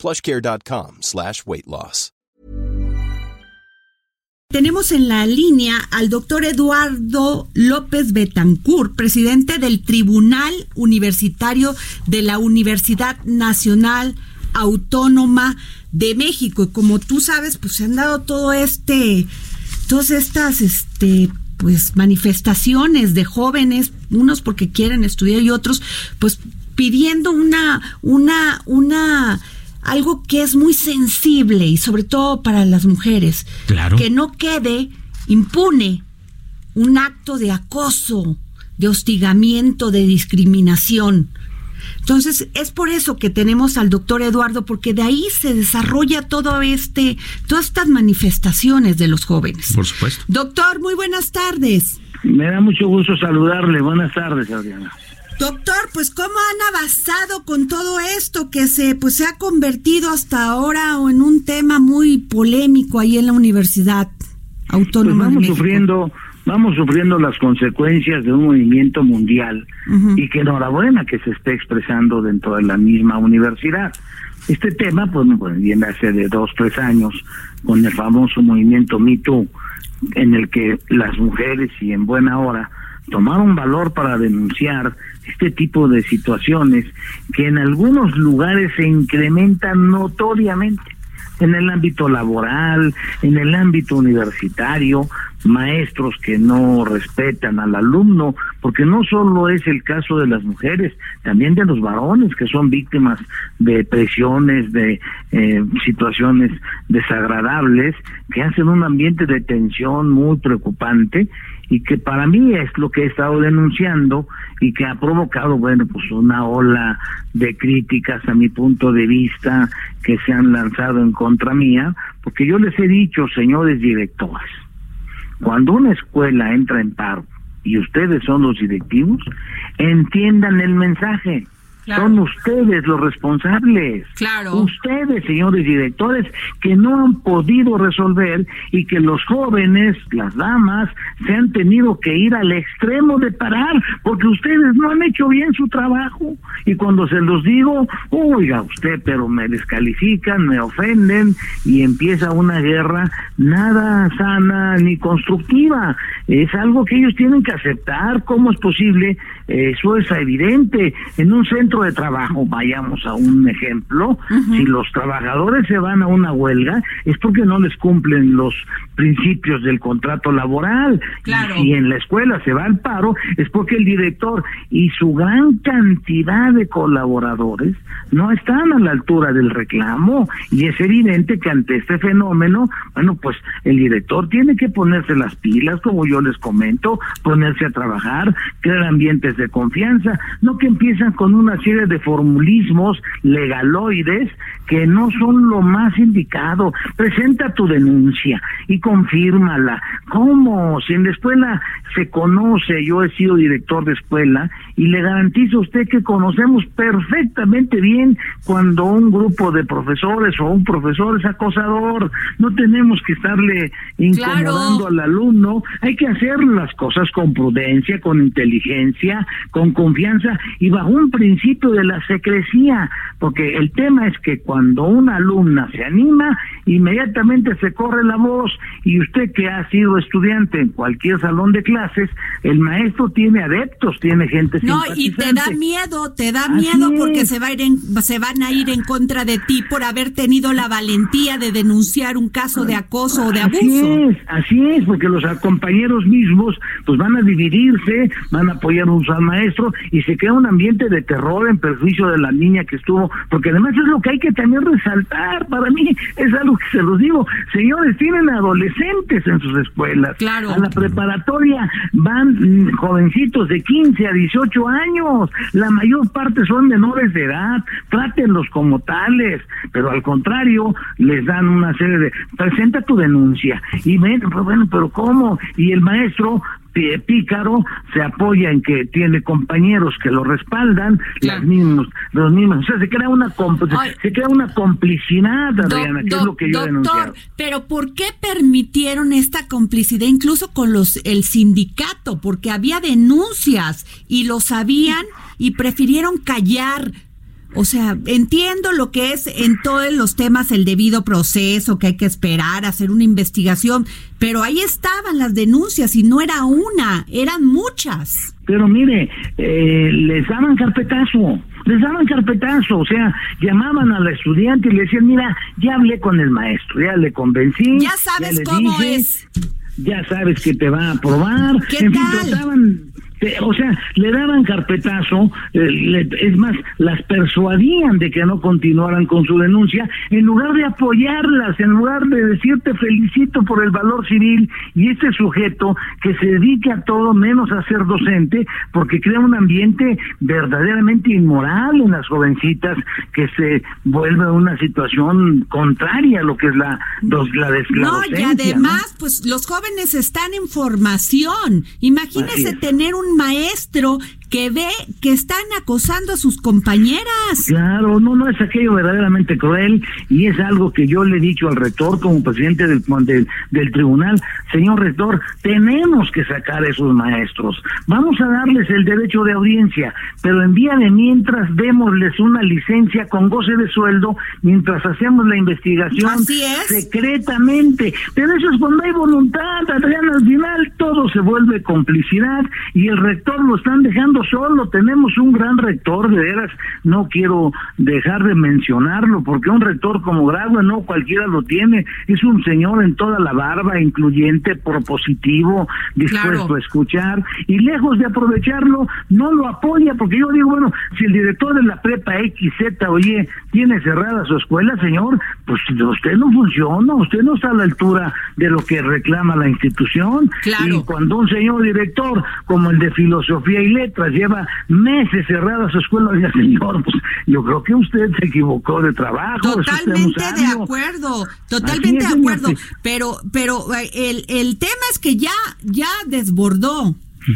plushcare.com slash weight loss. Tenemos en la línea al doctor Eduardo López Betancourt, presidente del Tribunal Universitario de la Universidad Nacional Autónoma de México. Y como tú sabes, pues se han dado todo este, todas estas, este, pues manifestaciones de jóvenes, unos porque quieren estudiar y otros, pues pidiendo una, una, una algo que es muy sensible y sobre todo para las mujeres. Claro. Que no quede impune un acto de acoso, de hostigamiento, de discriminación. Entonces, es por eso que tenemos al doctor Eduardo, porque de ahí se desarrolla todo este, todas estas manifestaciones de los jóvenes. Por supuesto. Doctor, muy buenas tardes. Me da mucho gusto saludarle. Buenas tardes, Adriana. Doctor, pues cómo han avanzado con todo esto que se pues se ha convertido hasta ahora en un tema muy polémico ahí en la Universidad Autónoma pues vamos de México. sufriendo vamos sufriendo las consecuencias de un movimiento mundial y que enhorabuena que se esté expresando dentro de la misma universidad. Este tema, pues, pues, viene hace de dos, tres años con el famoso movimiento Me Too, en el que las mujeres, y en buena hora, tomaron valor para denunciar este tipo de situaciones que en algunos lugares se incrementan notoriamente. En el ámbito laboral, en el ámbito universitario, maestros que no respetan al alumno, porque no solo es el caso de las mujeres, también de los varones que son víctimas de presiones, de eh, situaciones desagradables, que hacen un ambiente de tensión muy preocupante y que para mí es lo que he estado denunciando y que ha provocado, bueno, pues una ola de críticas a mi punto de vista que se han lanzado en contra mía, porque yo les he dicho, señores directores, cuando una escuela entra en paro y ustedes son los directivos, entiendan el mensaje. Claro. Son ustedes los responsables. Claro. Ustedes, señores directores, que no han podido resolver y que los jóvenes, las damas, se han tenido que ir al extremo de parar porque ustedes no han hecho bien su trabajo. Y cuando se los digo, oiga usted, pero me descalifican, me ofenden y empieza una guerra nada sana ni constructiva. Es algo que ellos tienen que aceptar. ¿Cómo es posible? Eso es evidente. En un centro de trabajo, vayamos a un ejemplo, si los trabajadores se van a una huelga es porque no les cumplen los principios del contrato laboral. Claro. Y si en la escuela se va al paro es porque el director y su gran cantidad de colaboradores no están a la altura del reclamo y es evidente que ante este fenómeno, bueno, pues el director tiene que ponerse las pilas, como yo les comento, ponerse a trabajar, crear ambientes de confianza, no que empiezan con una serie de formulismos legaloides que no son lo más indicado. Presenta tu denuncia y confírmala. ¿Cómo? Si en la escuela se conoce, yo he sido director de escuela y le garantizo a usted que conocemos perfectamente bien cuando un grupo de profesores o un profesor es acosador. No tenemos que estarle incomodando Claro. al alumno. Hay que hacer las cosas con prudencia, con inteligencia, con confianza y bajo un principio de la secrecía, porque el tema es que cuando una alumna se anima, inmediatamente se corre la voz y usted que ha sido estudiante en cualquier salón de clases, el maestro tiene adeptos, tiene gente No, y te da miedo, te da Así miedo porque es. se va a ir en- se van a ir en contra de ti por haber tenido la valentía de denunciar un caso de acoso o de Así abuso. es, así es, porque los compañeros mismos pues van a dividirse, van a apoyar un al maestro y se crea un ambiente de terror en perjuicio de la niña que estuvo, porque además es lo que hay que también resaltar, para mí es algo que se los digo, señores, tienen adolescentes en sus escuelas. Claro. A la preparatoria van jovencitos de 15 a 18 años, la mayor parte son menores de edad, trátenlos como tales, pero al contrario, les dan una serie de, presenta tu denuncia, y ven, bueno, pero ¿cómo? Y el maestro pícaro se apoya en que tiene compañeros que lo respaldan las mismos los mismos. O sea se crea una se crea una complicidad Adriana que es lo que yo doctor, pero por qué permitieron esta complicidad incluso con los el sindicato porque había denuncias y lo sabían y prefirieron callar o sea, entiendo lo que es en todos los temas el debido proceso, que hay que esperar, hacer una investigación, pero ahí estaban las denuncias y no era una, eran muchas. Pero mire, eh, les daban carpetazo, les daban carpetazo, o sea, llamaban a la estudiante y le decían, mira, ya hablé con el maestro, ya le convencí. Ya sabes cómo es. Ya sabes que te va a aprobar. ¿Qué en tal? O sea, le daban carpetazo, eh, es más, las persuadían de que no continuaran con su denuncia, en lugar de apoyarlas, en lugar de decirte felicito por el valor civil y este sujeto que se dedica a todo menos a ser docente, porque crea un ambiente verdaderamente inmoral en las jovencitas que se vuelve una situación contraria a lo que es la, la, la No, y además, pues los jóvenes están en formación. Imagínese tener un maestro que ve que están acosando a sus compañeras. Claro, no, no es aquello verdaderamente cruel y es algo que yo le he dicho al rector como presidente del, del, tribunal, señor rector, tenemos que sacar a esos maestros, vamos a darles el derecho de audiencia, pero en día de mientras démosles una licencia con goce de sueldo mientras hacemos la investigación secretamente, pero eso es cuando hay voluntad, Adrián, al final todo se vuelve complicidad y el rector lo están dejando solo, tenemos un gran rector, de veras, no quiero dejar de mencionarlo, porque un rector como Grado no cualquiera lo tiene, es un señor en toda la barba, incluyente, propositivo, dispuesto a escuchar, y lejos de aprovecharlo, no lo apoya, porque yo digo, bueno, si el director de la prepa X, Z o Y tiene cerrada su escuela, señor, pues usted no funciona, usted no está a la altura de lo que reclama la institución, y cuando un señor director como el de filosofía y letras lleva meses cerrada su escuela, oiga señor, pues yo creo que usted se equivocó de trabajo. Totalmente de acuerdo, totalmente de acuerdo, pero pero eh, el, el tema es que ya ya desbordó.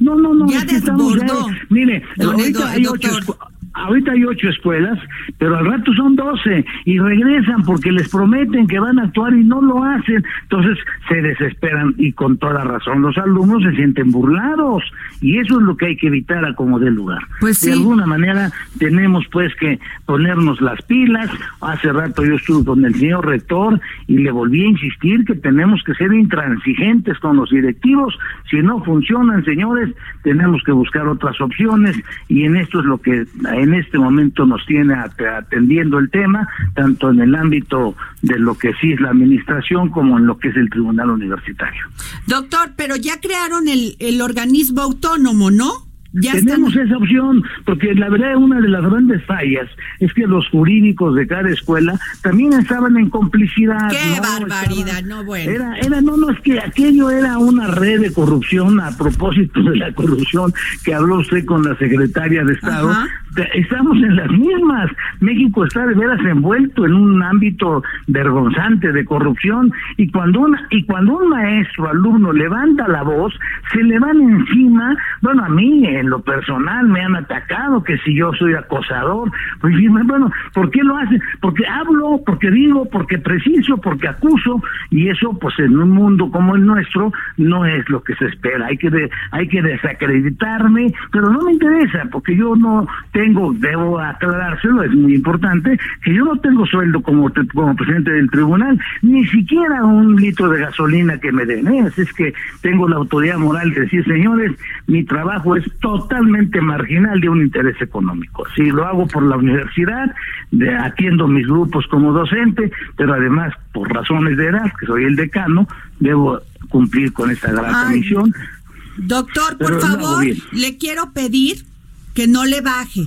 No, no, no. Ya desbordó. mire, ahorita hay ocho, ahorita hay ocho escuelas, pero al rato son doce y regresan porque les prometen que van a actuar y no lo hacen. Entonces se desesperan y con toda razón los alumnos se sienten burlados y eso es lo que hay que evitar a como dé lugar. Pues De alguna manera tenemos pues que ponernos las pilas. Hace rato yo estuve con el señor rector y le volví a insistir que tenemos que ser intransigentes con los directivos. Si no funcionan, señores, tenemos que buscar otras opciones y en esto es lo que en este momento nos tiene atendiendo el tema, tanto en el ámbito de lo que sí es la administración como en lo que es el tribunal universitario. Doctor, pero ya crearon el, el organismo autónomo, ¿no? Tenemos esa opción, porque la verdad una de las grandes fallas es que los jurídicos de cada escuela también estaban en complicidad. ¡Qué barbaridad! no, bueno. Era, era, no, no, es que aquello era una red de corrupción a propósito de la corrupción que habló usted con la secretaria de Estado. Estamos en las mismas. México está de veras envuelto en un ámbito vergonzante de corrupción y cuando una, y cuando un maestro alumno levanta la voz se le van encima. Bueno, a mí en lo personal me han atacado que si yo soy acosador, pues bueno, ¿por qué lo hacen? Porque hablo, porque digo, porque preciso, porque acuso y eso pues en un mundo como el nuestro no es lo que se espera. Hay que hay que desacreditarme, pero no me interesa porque yo no tengo, debo aclarárselo, es muy importante que yo no tengo sueldo como como presidente del tribunal, ni siquiera un litro de gasolina que me den. ¿eh? es que tengo la autoridad moral de decir, señores, mi trabajo es totalmente marginal de un interés económico. Si lo hago por la universidad, de, atiendo mis grupos como docente, pero además por razones de edad, que soy el decano, debo cumplir con esta gran misión. Doctor, por favor, le quiero pedir que no le baje.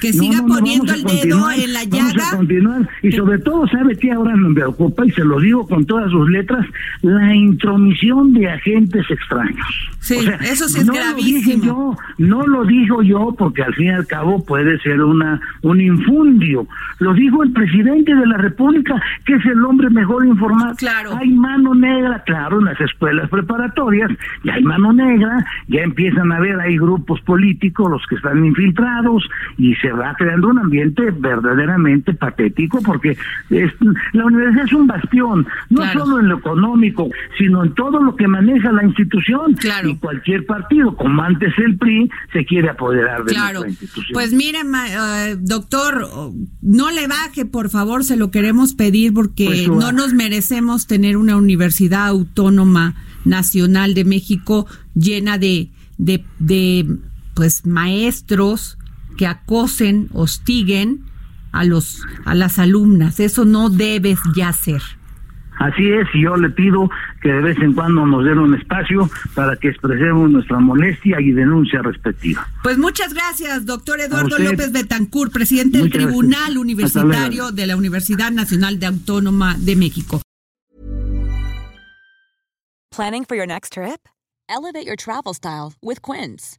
Que siga poniendo el dedo en la llaga. Vamos a continuar. Y sobre todo, ¿sabe qué ahora me preocupa? Y se lo digo con todas sus letras, la intromisión de agentes extraños. Sí, eso sí es gravísimo. yo, no lo digo yo porque al fin y al cabo puede ser una un infundio. Lo dijo el presidente de la República, que es el hombre mejor informado. Claro. Hay mano negra, claro, en las escuelas preparatorias, ya hay mano negra, ya empiezan a ver, hay grupos políticos, los que están infiltrados, y se va creando un ambiente verdaderamente patético, porque es, la universidad es un bastión, no solo en lo económico, sino en todo lo que maneja la institución. Claro. Y cualquier partido, como antes el PRI, se quiere apoderar de la institución. Pues mire, eh, doctor, no le baje, por favor, se lo queremos pedir porque pues, no nos merecemos tener una universidad autónoma nacional de México llena de, de, de pues maestros que acosen, hostiguen a los a las alumnas. Eso no debes ya ser. Así es, y yo le pido que de vez en cuando nos den un espacio para que expresemos nuestra molestia y denuncia respectiva. Pues muchas gracias, doctor Eduardo López Betancourt, presidente del Tribunal Universitario de la Universidad Nacional de Autónoma de México. Planning for your next trip? Elevate your travel style with Quince.